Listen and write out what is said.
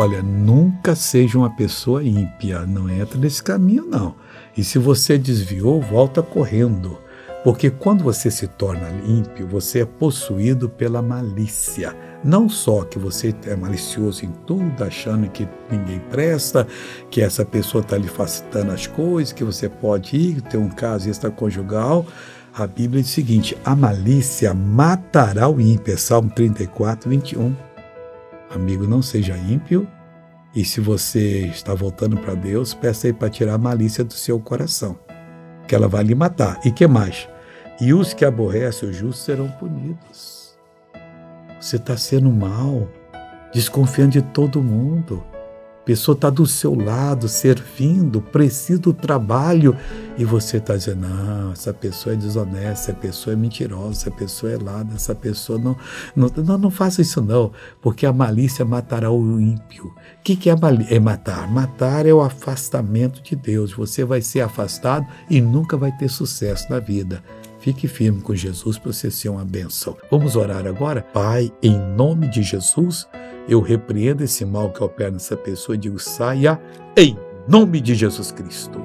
Olha, nunca seja uma pessoa ímpia, não entra nesse caminho, não. E se você desviou, volta correndo. Porque quando você se torna ímpio, você é possuído pela malícia. Não só que você é malicioso em tudo, achando que ninguém presta, que essa pessoa está lhe facilitando as coisas, que você pode ir ter um caso extraconjugal. A Bíblia diz o seguinte: a malícia matará o ímpio. É Salmo 34, 21. Amigo, não seja ímpio. E se você está voltando para Deus, peça aí para tirar a malícia do seu coração, que ela vai lhe matar. E que mais? E os que aborrecem o justo serão punidos. Você está sendo mal, desconfiando de todo mundo pessoa está do seu lado, servindo, precisa do trabalho, e você está dizendo: não, essa pessoa é desonesta, essa pessoa é mentirosa, essa pessoa é lada, essa pessoa não. Não, não, não faça isso, não, porque a malícia matará o ímpio. O que, que é, é matar? Matar é o afastamento de Deus. Você vai ser afastado e nunca vai ter sucesso na vida. Fique firme com Jesus para você ser uma benção. Vamos orar agora? Pai, em nome de Jesus, eu repreendo esse mal que opera nessa pessoa e digo: saia em nome de Jesus Cristo.